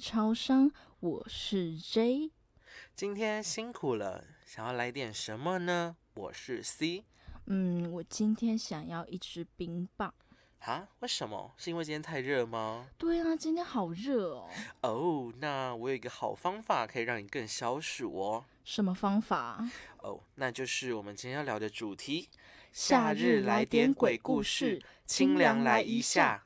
超商，我是 J。今天辛苦了，想要来点什么呢？我是 C。嗯，我今天想要一支冰棒。啊？为什么？是因为今天太热吗？对啊，今天好热哦。哦，那我有一个好方法可以让你更消暑哦。什么方法？哦，那就是我们今天要聊的主题：夏日来点鬼故事，清凉来一下。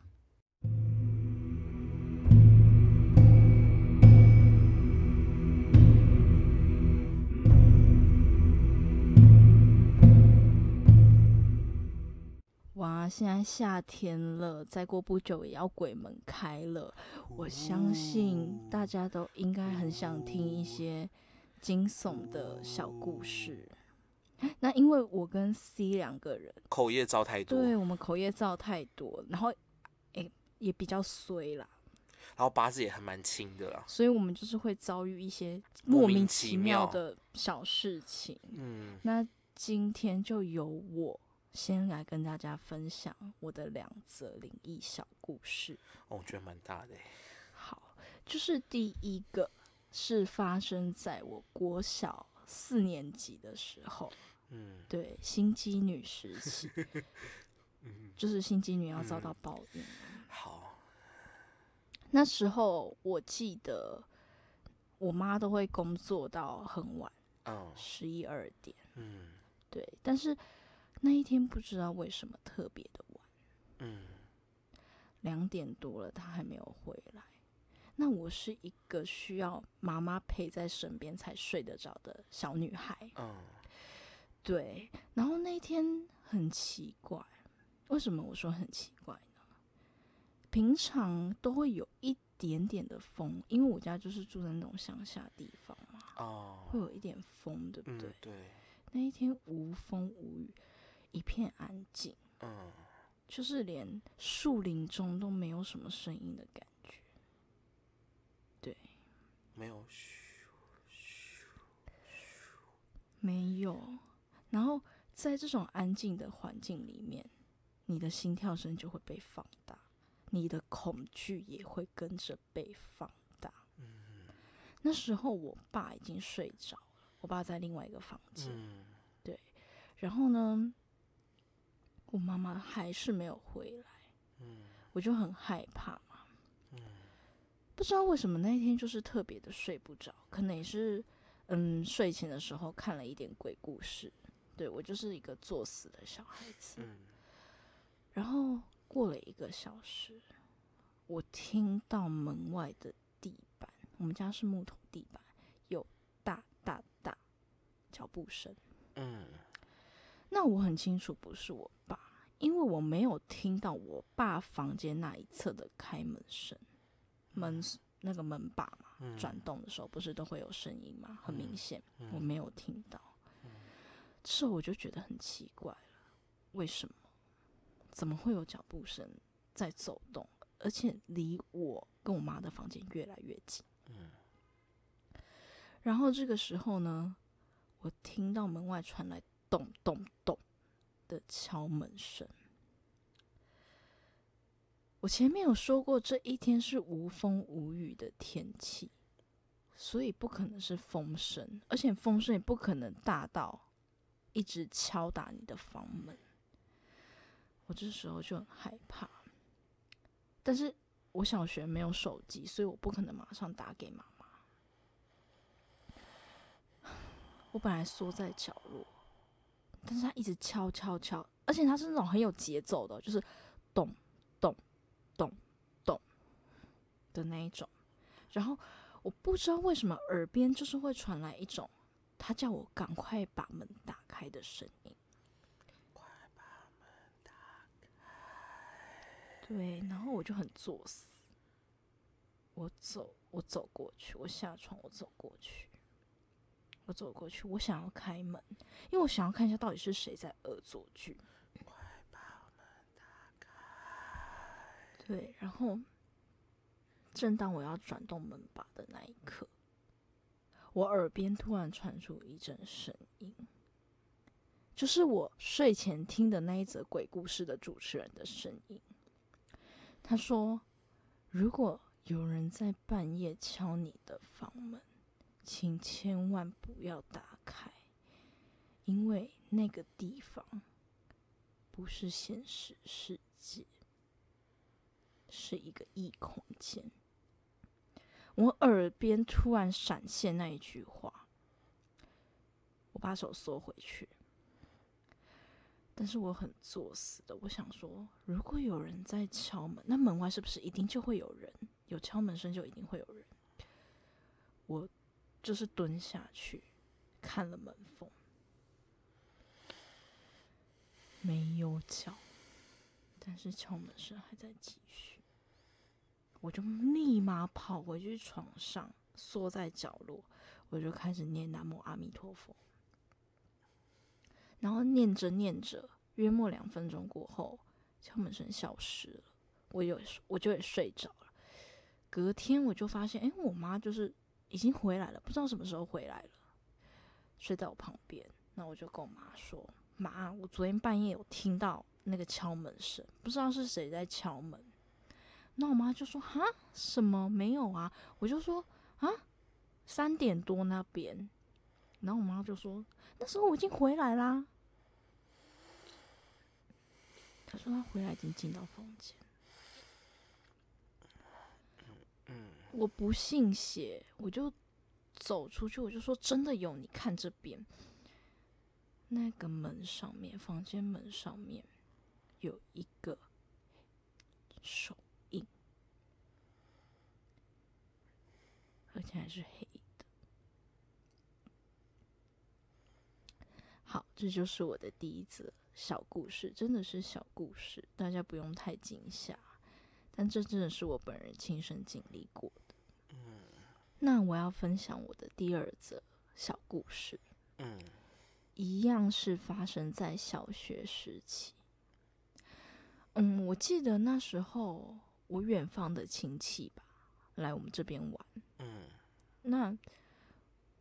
哇，现在夏天了，再过不久也要鬼门开了。我相信大家都应该很想听一些惊悚的小故事。那因为我跟 C 两个人，口业造太多，对我们口业造太多，然后诶、也比较衰啦，然后八字也还蛮轻的啦。所以我们就是会遭遇一些莫名其妙的小事情。嗯，那今天就由我先来跟大家分享我的两则灵异小故事。哦，我觉得蛮大的欸。好，就是第一个是发生在我国小四年级的时候，嗯对，心机女时期，嗯，就是心机女要遭到报应了。好，那时候我记得我妈都会工作到很晚，嗯十一二点，嗯对，但是那一天不知道为什么特别的晚。嗯两点多了，他还没有回来。那我是一个需要妈妈陪在身边才睡得着的小女孩，嗯对。然后那一天很奇怪，为什么我说很奇怪呢？平常都会有一点点的风，因为我家就是住在那种乡下地方嘛，哦，会有一点风，对不嗯对？对，那一天无风无雨，一片安静。嗯就是连树林中都没有什么声音的感觉。对，没有嘘没有。然后在这种安静的环境里面，你的心跳声就会被放大，你的恐惧也会跟着被放大。嗯那时候我爸已经睡着了，我爸在另外一个房间。嗯然后呢，我妈妈还是没有回来，嗯我就很害怕嘛。嗯不知道为什么那一天就是特别的睡不着，可能也是嗯睡前的时候看了一点鬼故事。对我就是一个作死的小孩子。嗯然后过了一个小时，我听到门外的地板，我们家是木头地板，有大大大脚步声。嗯那我很清楚不是我爸，因为我没有听到我爸房间那一侧的开门声，门那个门把嘛嗯转动的时候不是都会有声音吗？很明显，嗯我没有听到。这时候我就觉得很奇怪了，为什么？怎么会有脚步声在走动，而且离我跟我妈的房间越来越近？嗯然后这个时候呢，我听到门外传来咚咚咚的敲门声。我前面有说过，这一天是无风无雨的天气，所以不可能是风声，而且风声也不可能大到一直敲打你的房门。我这时候就很害怕，但是我小学没有手机，所以我不可能马上打给妈妈。我本来缩在角落，但是他一直敲敲敲，而且他是那种很有节奏的，就是咚咚咚咚的那一种。然后我不知道为什么耳边就是会传来一种他叫我赶快把门打开的声音。快把门打开对，然后我就很作死，我走，我走过去，我下床，我走过去，我走过去，我想要开门，因为我想要看一下到底是谁在恶作剧。快把门打开对，然后正当我要转动门把的那一刻，我耳边突然传出一阵声音，就是我睡前听的那一则鬼故事的主持人的声音。他说：“如果有人在半夜敲你的房门，请千万不要打开，因为那个地方不是现实世界，是一个异空间。我耳边突然闪现那一句话，我把手缩回去。但是我很作死的，我想说，如果有人在敲门，那门外是不是一定就会有人？有敲门声就一定会有人。我就是蹲下去看了门缝，没有脚，但是敲门声还在继续。我就立马跑回去床上，缩在角落，我就开始念南无阿弥陀佛。然后念着念着，约莫两分钟过后，敲门声消失了，我有我就也睡着了。隔天我就发现，哎，我妈就是已经回来了，不知道什么时候回来了，睡在我旁边。那我就跟我妈说：“妈，我昨天半夜有听到那个敲门声，不知道是谁在敲门。”那我妈就说：“哈，什么没有啊？”我就说：“啊，三点多那边。”然后我妈就说：“那时候我已经回来啦。”他说他回来已经进到房间。我不信邪，我就走出去，我就说真的有，你看这边，那个门上面，房间门上面有一个手印，而且还是黑的。好，这就是我的第一则。小故事真的是小故事，大家不用太惊吓。但这真的是我本人亲身经历过。嗯，那我要分享我的第二则小故事。嗯，一样是发生在小学时期。嗯，我记得那时候我远方的亲戚吧来我们这边玩。嗯，那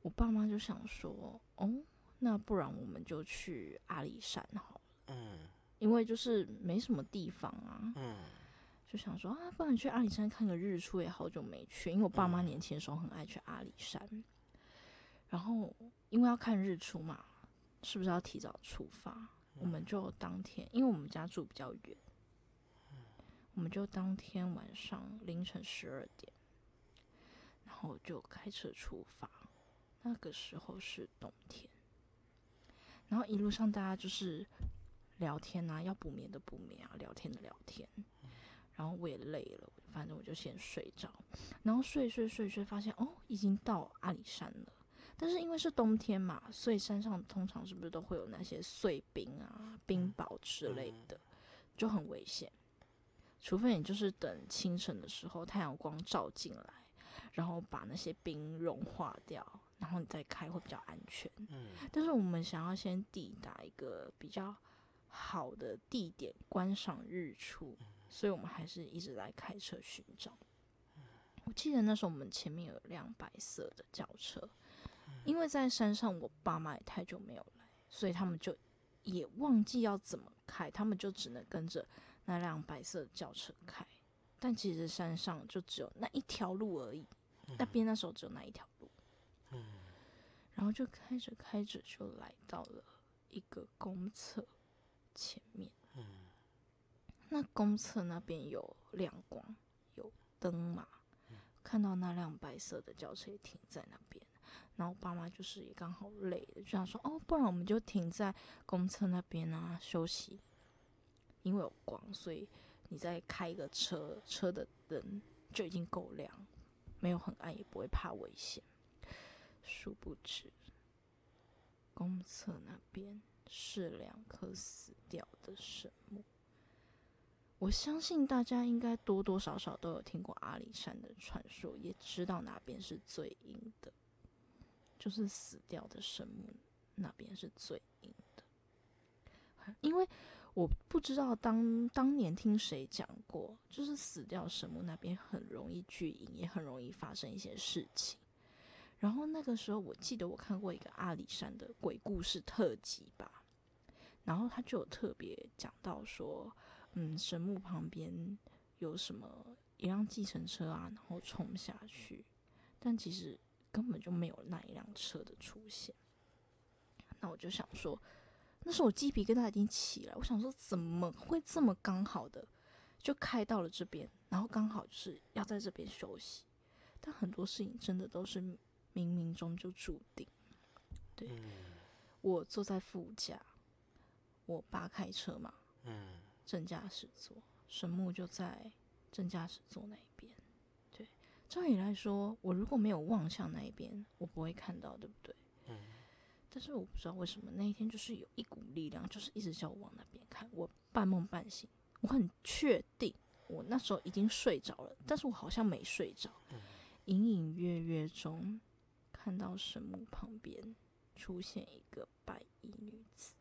我爸妈就想说，哦，那不然我们就去阿里山好。嗯，因为就是没什么地方啊，嗯，就想说啊，不然去阿里山看个日出也好久没去，因为我爸妈年轻的时候很爱去阿里山，然后因为要看日出嘛，是不是要提早出发？我们就当天，因为我们家住比较远，我们就当天晚上凌晨十二点，然后就开车出发，那个时候是冬天，然后一路上大家就是。聊天啊，要补眠的补眠啊，聊天的聊天。然后我也累了，反正我就先睡着。然后睡睡睡睡，发现哦，已经到阿里山了。但是因为是冬天嘛，所以山上通常是不是都会有那些碎冰啊、冰雹之类的，就很危险。除非你就是等清晨的时候，太阳光照进来，然后把那些冰融化掉，然后你再开会比较安全。嗯。但是我们想要先抵达一个比较。好的地点观赏日出，所以我们还是一直在开车寻找。我记得那时候我们前面有辆白色的轿车，因为在山上，我爸妈也太久没有来，所以他们就也忘记要怎么开，他们就只能跟着那辆白色的轿车开。但其实山上就只有那一条路而已，那边那时候只有那一条路。然后就开着开着就来到了一个公厕。前面，嗯，那公厕那边有亮光，有灯嘛？看到那辆白色的轿车也停在那边，然后爸妈就是也刚好累了，就想说哦，不然我们就停在公厕那边啊休息，因为有光，所以你再开一个车，车的灯就已经够亮，没有很暗，也不会怕危险。殊不知，公厕那边。是两颗死掉的神木。我相信大家应该多多少少都有听过阿里山的传说，也知道哪边是最阴的，就是死掉的神木那边是最阴的。因为我不知道当当年听谁讲过，就是死掉神木那边很容易聚阴，也很容易发生一些事情。然后那个时候，我记得我看过一个阿里山的鬼故事特辑吧，然后他就有特别讲到说，嗯，神木旁边有什么一辆计程车啊，然后冲下去，但其实根本就没有那一辆车的出现。那我就想说，那时候我鸡皮疙瘩已经起来，我想说怎么会这么刚好的就开到了这边，然后刚好就是要在这边休息。但很多事情真的都是冥冥中就注定。对，我坐在副驾，我爸开车嘛，嗯正驾驶座，神木就在正驾驶座那一边。对，照理来说，我如果没有望向那一边，我不会看到，对不对？嗯但是我不知道为什么那一天就是有一股力量，就是一直叫我往那边看。我半梦半醒，我很确定我那时候已经睡着了，但是我好像没睡着，隐隐约约中看到神木旁边出现一个白衣女子，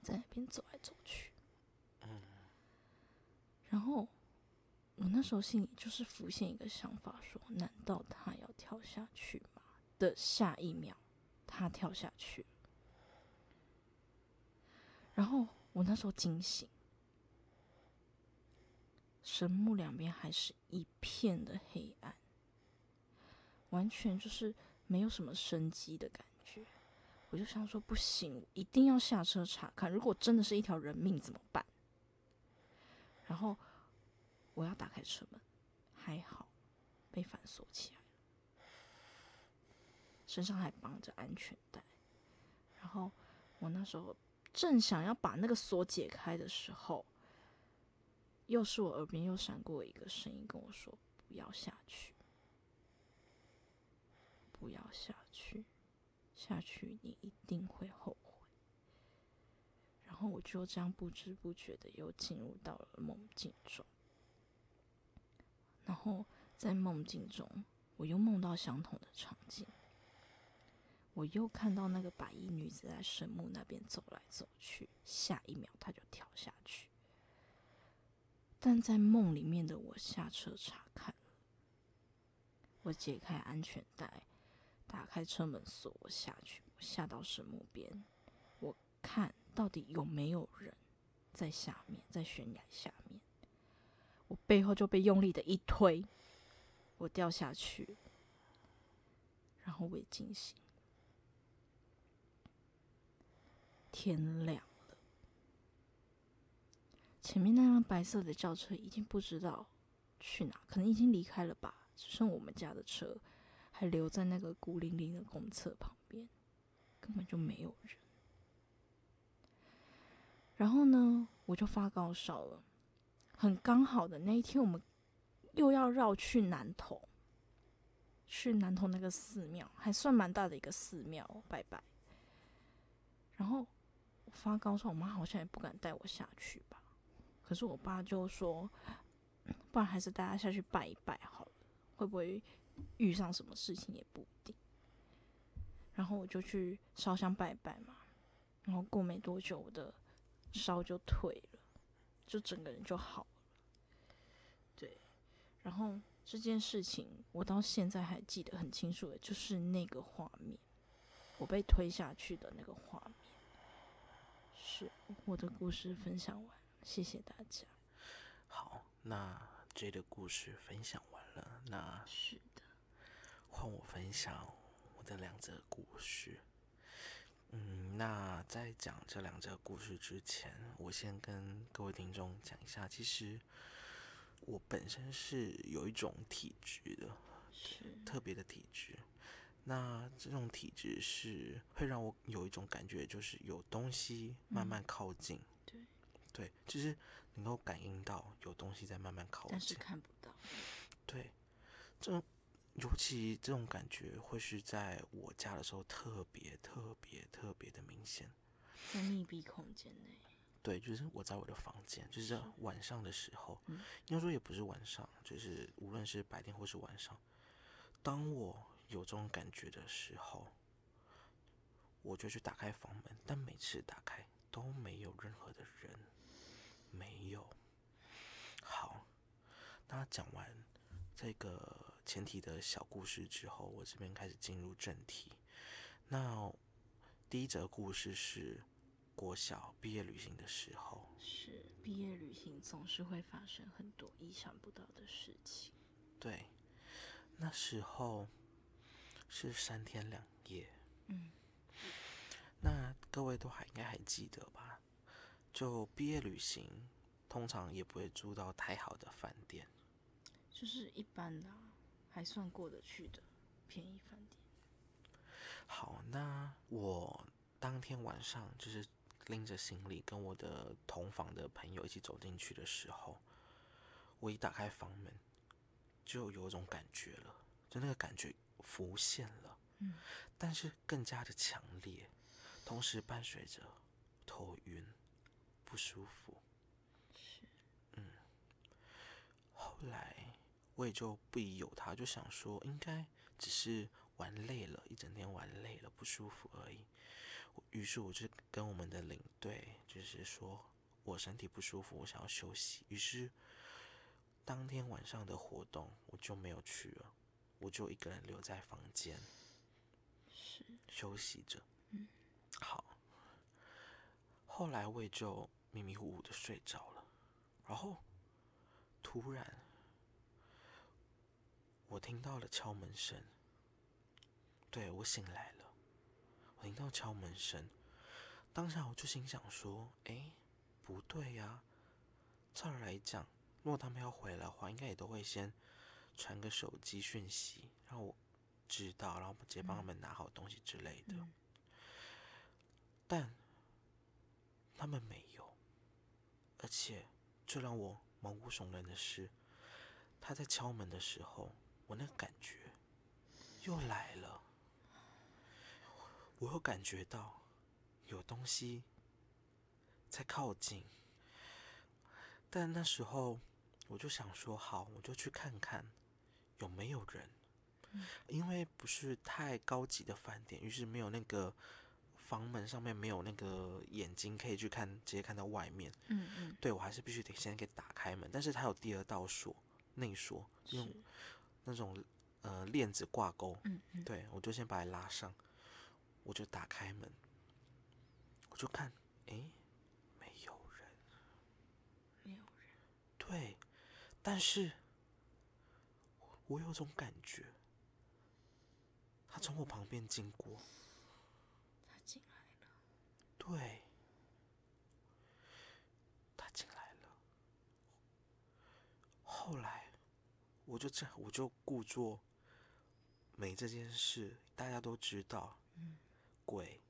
在那边走来走去。然后我那时候心里就是浮现一个想法说难道他要跳下去吗？的下一秒，他跳下去。然后我那时候惊醒，神木两边还是一片的黑暗，完全就是没有什么生机的感觉。我就想说，不行，一定要下车查看。如果真的是一条人命怎么办？然后我要打开车门，还好被反锁起来了，身上还绑着安全带。然后我那时候正想要把那个锁解开的时候，又是我耳边又闪过一个声音跟我说：“不要下去，不要下去，下去你一定会后悔。”然后我就这样不知不觉的又进入到了梦境中。然后在梦境中，我又梦到相同的场景，我又看到那个白衣女子在神木那边走来走去，下一秒她就跳下去。但在梦里面的我下车查看了，我解开安全带，打开车门锁，我下去，我下到神木边，我看到底有没有人在下面，在悬崖下面。我背后就被用力的一推，我掉下去，然后我也惊醒。天亮了，前面那辆白色的轿车已经不知道去哪，可能已经离开了吧，只剩我们家的车还留在那个孤零零的公厕旁边，根本就没有人。然后呢，我就发高烧了。很刚好的那一天，我们又要绕去南投，去南投那个寺庙，还算蛮大的一个寺庙拜拜。然后发高烧，我妈好像也不敢带我下去吧。可是我爸就说，不然还是带他下去拜一拜好了，会不会遇上什么事情也不一定。然后我就去烧香拜拜嘛，然后过没多久，的烧就退了，就整个人就好了。对，然后这件事情我到现在还记得很清楚的，就是那个画面，我被推下去的那个画面。是我的故事分享完，谢谢大家。好，那 J 的故事分享完了，那是的，换我分享我的两则故事。嗯，那在讲这两则故事之前，我先跟各位听众讲一下，其实我本身是有一种体质的，是特别的体质。那这种体质是会让我有一种感觉，就是有东西慢慢靠近，对，对，就是能够感应到有东西在慢慢靠近但是近。看不到。对，这种尤其这种感觉会是在我家的时候特别特别特别的明显。在密闭空间内，对，就是我在我的房间，就是在晚上的时候，嗯应该说也不是晚上，就是无论是白天或是晚上，当我有这种感觉的时候，我就去打开房门，但每次打开都没有任何的人，没有。好，那讲完这个前提的小故事之后，我这边开始进入正题。那第一则故事是国小毕业旅行的时候，是毕业旅行总是会发生很多意想不到的事情。对，那时候是三天两夜。嗯，那各位都还应该还记得吧？就毕业旅行，通常也不会住到太好的饭店，就是一般的啊，还算过得去的便宜饭店。好，那我当天晚上就是拎着行李跟我的同房的朋友一起走进去的时候，我一打开房门，就有一种感觉了，就那个感觉浮现了，嗯，但是更加的强烈，同时伴随着头晕、不舒服。是，嗯，后来我也就不疑有他，就想说应该只是玩累了，一整天玩累了不舒服而已。于是我就跟我们的领队就是说我身体不舒服，我想要休息。于是当天晚上的活动我就没有去了，我就一个人留在房间是，休息着。嗯，好。后来我也就迷迷糊糊的睡着了，然后突然我听到了敲门声，对我醒来了，我听到敲门声，当下我就心想说：“哎，不对呀，照理来讲，如果他们要回来的话，应该也都会先传个手机讯息，让我知道，然后直接帮他们拿好东西之类的。嗯。但他们没有，而且最让我毛骨悚然的是，他在敲门的时候，我那个感觉又来了，我又感觉到有东西在靠近，但那时候我就想说，好，我就去看看有没有人，因为不是太高级的饭店，于是没有那个房门上面没有那个眼睛可以去看，直接看到外面。嗯嗯，对我还是必须得先给打开门，但是它有第二道锁，内锁，用是，那种呃链子挂钩。嗯嗯，对我就先把它拉上，我就打开门，我就看，诶，没有人。没有人，对，但是我有种感觉，他从我旁边经过。他进来了，对，他进来了。后来，我就这，我就故作没这件事，大家都知道，嗯，鬼，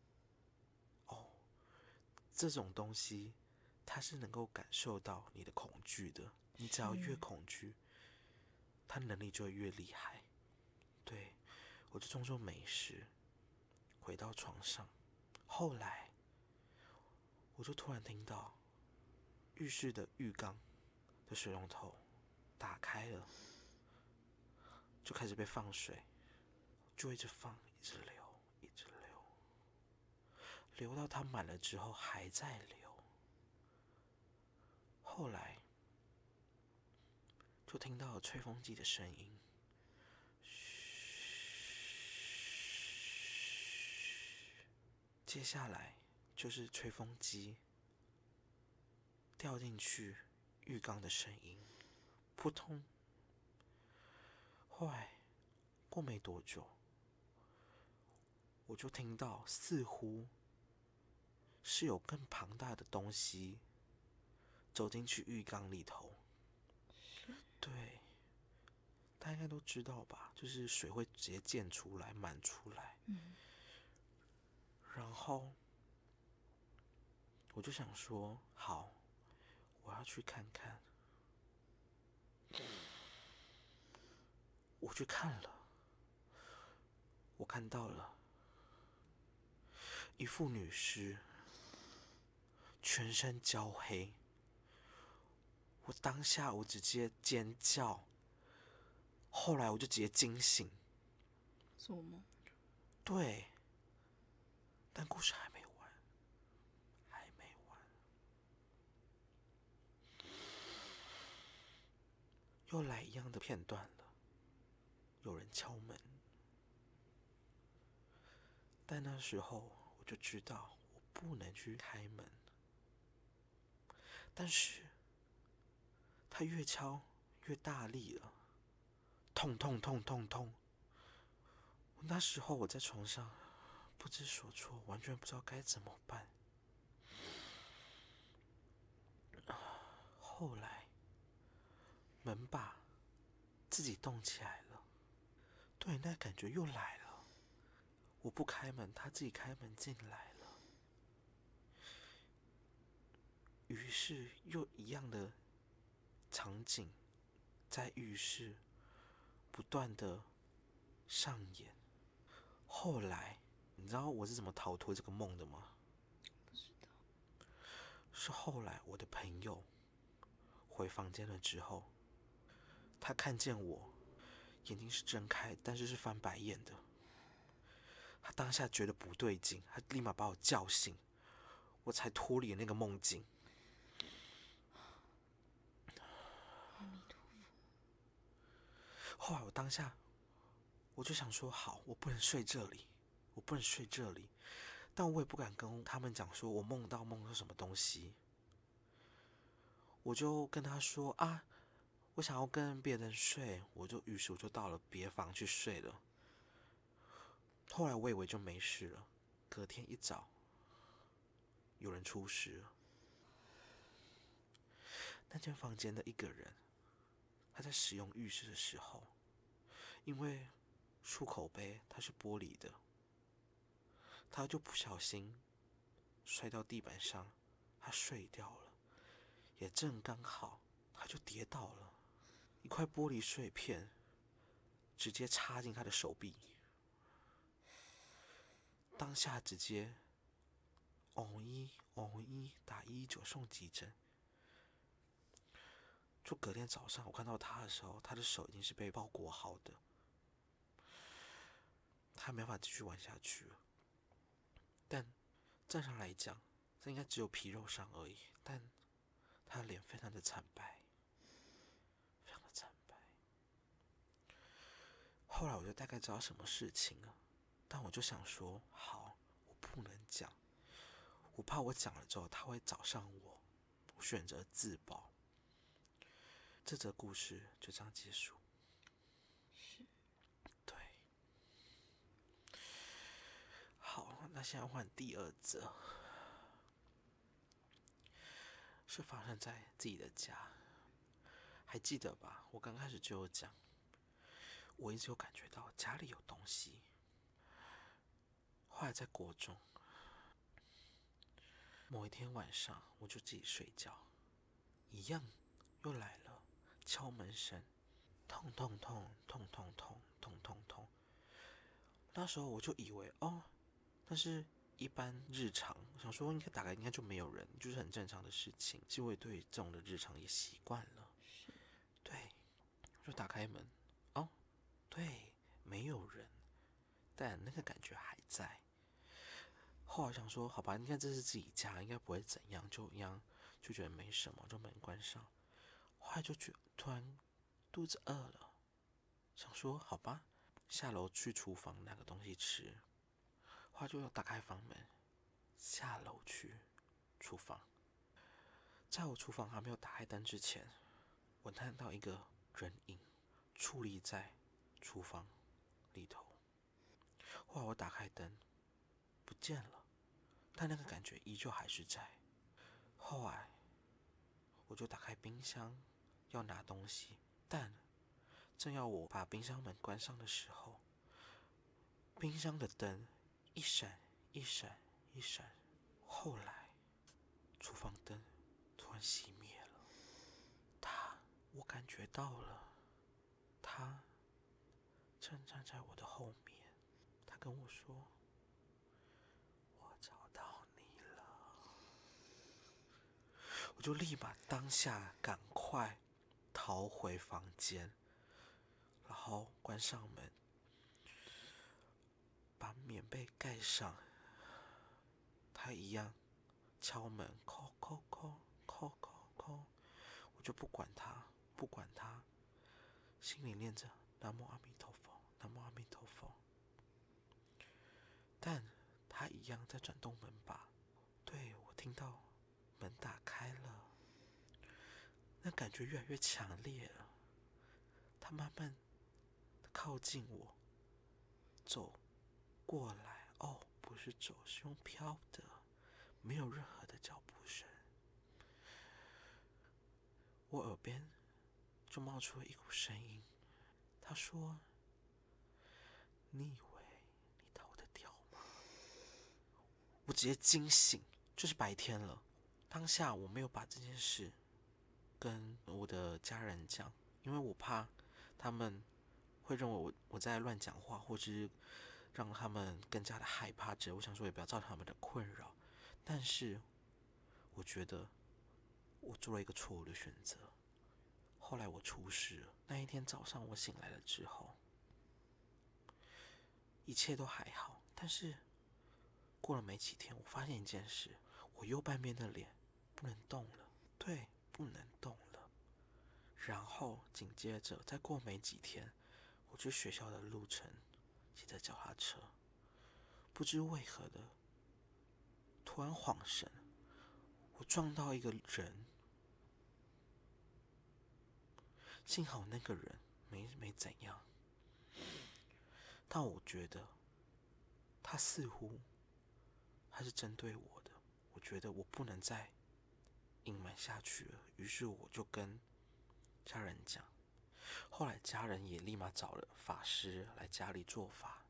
哦，这种东西，它是能够感受到你的恐惧的。你只要越恐惧，它能力就会越厉害。对，我就装作没事，回到床上。后来，我就突然听到浴室的浴缸的水龙头打开了，就开始被放水，就一直放，一直流，一直流，流到它满了之后还在流。后来就听到了吹风机的声音，嘘，接下来就是吹风机掉进去浴缸的声音，扑通。后来过没多久，我就听到似乎是有更庞大的东西走进去浴缸里头。对，大家应该都知道吧？就是水会直接溅出来、满出来。嗯，然后我就想说，好，我要去看看。我去看了，我看到了一副女尸，全身焦黑。我当下我直接尖叫，后来我就直接惊醒。做梦，对，但故事还没完，还没完。又来一样的片段了，有人敲门，但那时候我就知道我不能去开门，但是他越敲越大力了，痛痛痛痛痛！那时候我在床上不知所措，完全不知道该怎么办。后来门把自己动起来了，对，那感觉又来了。我不开门，他自己开门进来了。于是又一样的场景在浴室不断的上演。后来，你知道我是怎么逃脱这个梦的吗？不知道。是后来我的朋友回房间了之后，他看见我眼睛是睁开，但是是翻白眼的。他当下觉得不对劲，他立马把我叫醒，我才脱离那个梦境。后来我当下。我就想说，好，我不能睡这里，我不能睡这里，但我也不敢跟他们讲说我梦到梦到什么东西。我就跟他说啊，我想要跟别人睡，我就于是我就到了别房去睡了。后来我以为就没事了，隔天一早，有人出事了。那间房间的一个人，他在使用浴室的时候，因为。漱口杯它是玻璃的，他就不小心摔到地板上，他碎掉了，也正刚好，他就跌倒了，一块玻璃碎片直接插进他的手臂，当下直接，哦一哦一打一一九送急诊，就隔天早上我看到他的时候，他的手已经是被包裹好的。他没法继续玩下去了，但正常来讲，这应该只有皮肉伤而已。但他的脸非常的惨白，非常的惨白。后来我就大概知道什么事情了，但我就想说，好，我不能讲，我怕我讲了之后他会找上我，我选择自保。这则故事就这样结束好。那现在换第二则，是发生在自己的家，还记得吧？我刚开始就有讲，我一直有感觉到家里有东西。后来在国中，某一天晚上，我就自己睡觉，一样又来了敲门声，痛痛痛痛痛痛痛痛痛。那时候我就以为哦。但是，一般日常想说应该打开应该就没有人，就是很正常的事情。其实我也对这种的日常也习惯了。是，对，就打开门，哦，对，没有人，但那个感觉还在。后来想说，好吧，应该这是自己家，应该不会怎样，就一样就觉得没什么，就门关上。后来就觉突然肚子饿了，想说好吧，下楼去厨房拿个东西吃。后来就要打开房门，下楼去厨房。在我厨房还没有打开灯之前，我看到一个人影矗立在厨房里头。后来我打开灯，不见了，但那个感觉依旧还是在。后来我就打开冰箱要拿东西，但正要我把冰箱门关上的时候，冰箱的灯。一闪一闪一闪，后来厨房灯突然熄灭了。他，我感觉到了，他正站在我的后面。他跟我说：“我找到你了。”我就立马当下赶快逃回房间，然后关上门。把棉被盖上，他一样敲门，叩叩叩叩叩叩，我就不管他，不管他，心里念着南无阿弥陀佛，南无阿弥陀佛。但他一样在转动门把，对我听到门打开了，那感觉越来越强烈了。他慢慢的靠近我，走过来。哦，不是走，是用飘的，没有任何的脚步声。我耳边就冒出了一股声音，他说：“你以为你逃得掉吗？”我直接惊醒，就是白天了。当下我没有把这件事跟我的家人讲，因为我怕他们会认为我我在乱讲话，或者是让他们更加的害怕。这我想说，也不要造成他们的困扰。但是我觉得我做了一个错误的选择。后来我出事了。那一天早上我醒来了之后，一切都还好。但是过了没几天，我发现一件事：我右半边的脸不能动了。对，不能动了。然后紧接着再过没几天，我去学校的路程骑着脚踏车，不知为何的突然晃神，我撞到一个人。幸好那个人没没怎样，但我觉得他似乎他是针对我的。我觉得我不能再隐瞒下去了，于是我就跟家人讲。后来家人也立马找了法师来家里做法，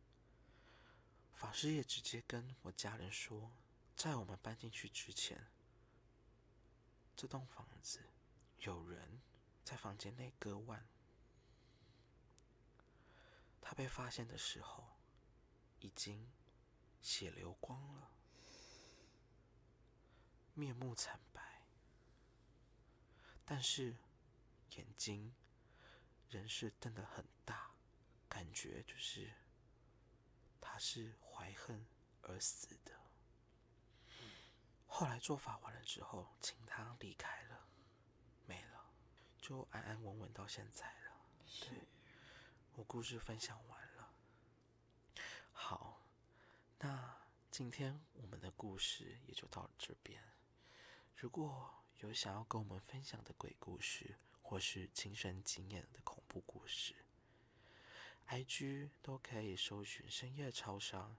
法师也直接跟我家人说，在我们搬进去之前，这栋房子有人。在房间内割腕，他被发现的时候，已经血流光了，面目惨白，但是眼睛仍是瞪得很大，感觉就是他是怀恨而死的。后来做法完了之后，请他离开了。没了就安安稳稳到现在了。对，我故事分享完了。好，那今天我们的故事也就到这边。如果有想要跟我们分享的鬼故事，或是亲身经验的恐怖故事，IG 都可以搜寻深夜超商，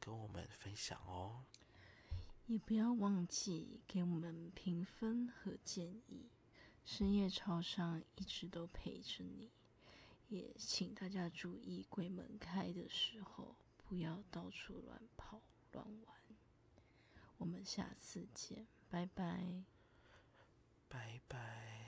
跟我们分享哦。也不要忘记给我们评分和建议。深夜超商一直都陪着你，也请大家注意鬼门开的时候不要到处乱跑乱玩。我们下次见，拜拜，拜拜。